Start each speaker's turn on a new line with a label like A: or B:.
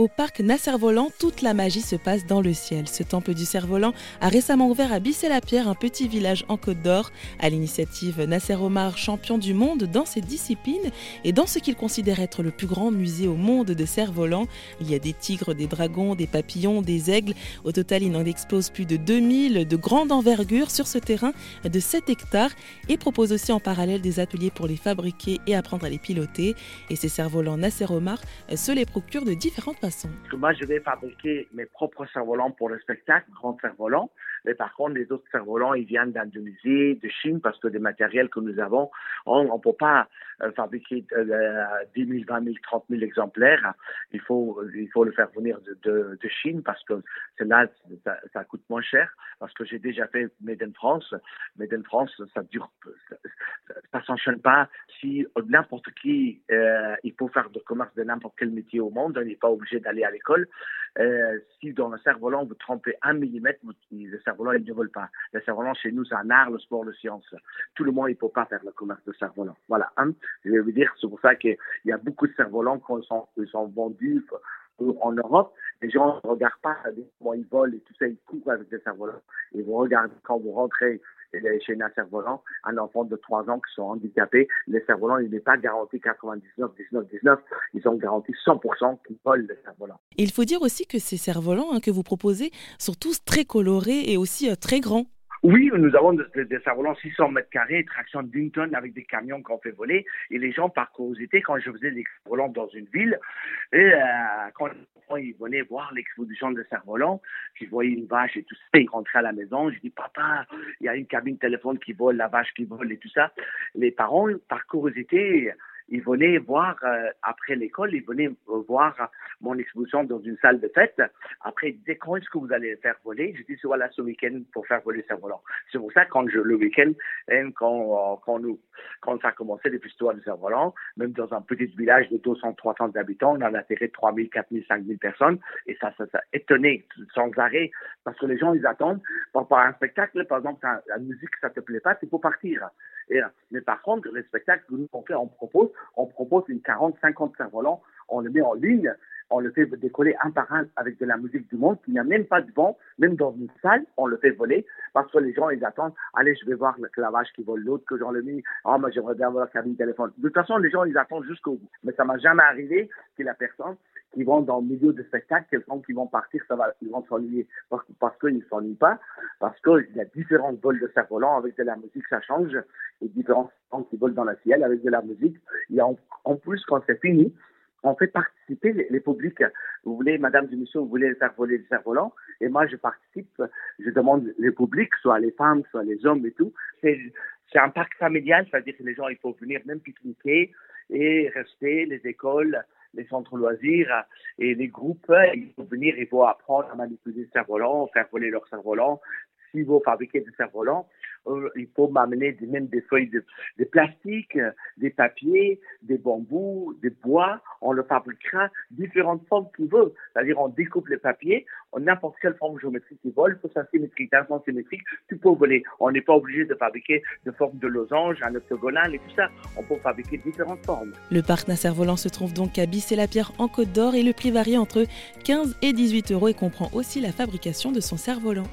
A: Au parc Nasser-Volant, toute la magie se passe dans le ciel. Ce temple du cerf-volant a récemment ouvert à Bissé-la-Pierre, un petit village en Côte d'Or, à l'initiative Nasser Omar, champion du monde dans ses disciplines et dans ce qu'il considère être le plus grand musée au monde de cerfs-volants. Il y a des tigres, des dragons, des papillons, des aigles. Au total, il en expose plus de 2000 de grande envergure sur ce terrain de 7 hectares et propose aussi en parallèle des ateliers pour les fabriquer et apprendre à les piloter. Et ces cerfs-volants Nasser Omar se les procurent de différentes façons.
B: Moi, je vais fabriquer mes propres cerfs-volants pour le spectacle, grand cerfs-volants. Mais par contre, les autres cerfs-volants, ils viennent d'Indonésie, de Chine, parce que des matériels que nous avons, on ne peut pas euh, fabriquer euh, 10 000, 20 000, 30 000 exemplaires. Il faut, il faut le faire venir de, Chine parce que c'est là, ça, coûte moins cher. Parce que j'ai déjà fait Made in France. Made in France, ça dure, ça, s'enchaîne pas. Si n'importe qui, euh, il peut faire de commerce de n'importe quel métier au monde, on n'est pas obligé d'aller à l'école. Euh, si dans le cerf-volant vous trompez un millimètre, le cerf-volant il ne vole pas. Le cerf-volant chez nous c'est un art, le sport, le science. Tout le monde il peut pas faire le commerce de cerf-volant. Voilà. Hein? Je vais vous dire, c'est pour ça qu'il y a beaucoup de cerfs-volants qui sont vendus en Europe, les gens ne regardent pas comment ils volent et tout ça, ils courent avec des cerfs-volants. Et vous regardez quand vous rentrez chez un cerf-volant, un enfant de 3 ans qui sont handicapés, les cerfs-volants, il n'est pas garanti 99, 19, 19, ils ont garanti 100% qu'ils volent les cerfs-volants.
A: Il faut dire aussi que ces cerfs-volants hein, que vous proposez sont tous très colorés et aussi euh, très grands.
B: Oui, nous avons des, des, des cerfs-volants 600 mètres carrés, traction d'une tonne avec des camions qu'on fait voler. Et les gens, par curiosité, quand je faisais des cerfs-volants dans une ville, et euh, quand ils venaient voir l'exposition de cerfs-volants, ils voyaient une vache et tout ça, ils rentraient à la maison, je dis, papa, il y a une cabine téléphone qui vole, la vache qui vole et tout ça. Les parents, par curiosité, ils venaient voir, euh, après l'école, ils venaient voir mon exposition dans une salle de fête. Après, disaient, quand est-ce que vous allez faire voler? Je dis, voilà, ce week-end pour faire voler ces volants. C'est pour ça, quand je, le week-end, hein, quand, quand, nous, quand ça a commencé, les histoires de cerfs-volants, même dans un petit village de 200, 300 habitants, on a atterri 3000, 4000, 5000 personnes, et ça, ça, ça étonné sans arrêt, parce que les gens, ils attendent. Par, un spectacle, par exemple, quand la musique, ça te plaît pas, tu peux partir. Et, mais par contre, les spectacles que nous, on fait, on propose, on propose une 40, 50 cerfs-volants, on le met en ligne, on le fait décoller un par un avec de la musique du monde, qu'il n'y a même pas de vent, même dans une salle, on le fait voler, parce que les gens, ils attendent, allez, je vais voir le clavage qui vole l'autre, que j'en le mis, oh, moi, j'aimerais bien voir la cabine téléphone. De toute façon, les gens, ils attendent jusqu'au bout. Mais ça m'a jamais arrivé que la personne qui vont dans le milieu du spectacle, quelqu'un qui vont partir, ça va, ils vont s'ennuyer parce, parce qu'ils ne s'ennuient pas, parce qu'il y a différents vols de cerfs-volants avec de la musique, ça change, et différents qui volent dans le ciel avec de la musique. Et en, en plus, quand c'est fini, on fait participer les, publics. Vous voulez, Madame du Monsieur, vous voulez faire voler des cerfs-volants, et moi je participe, je demande les publics, soit les femmes, soit les hommes et tout. C'est, un parc familial, c'est-à-dire que les gens, il faut venir même pique-niquer et rester, les écoles, les centres loisirs et les groupes, ils vont venir, ils vont apprendre à manipuler des cerfs-volants, faire voler leurs cerfs-volants. S'ils vont fabriquer des cerfs-volants, euh, il faut m'amener même des feuilles de, plastique, des papiers, des bambous, des bois. On le fabriquera différentes formes qu'il veut. C'est-à-dire, on découpe les papiers en n'importe quelle forme géométrique qui vole, que ça symétrique, d'un sens symétrique, tu peux voler. On n'est pas obligé de fabriquer de forme de losange, un octogonal et tout ça. On peut fabriquer différentes formes.
A: Le parc Nasser Volant se trouve donc à Bissé-la-Pierre en Côte d'Or et le prix varie entre 15 et 18 euros et comprend aussi la fabrication de son cerf-volant.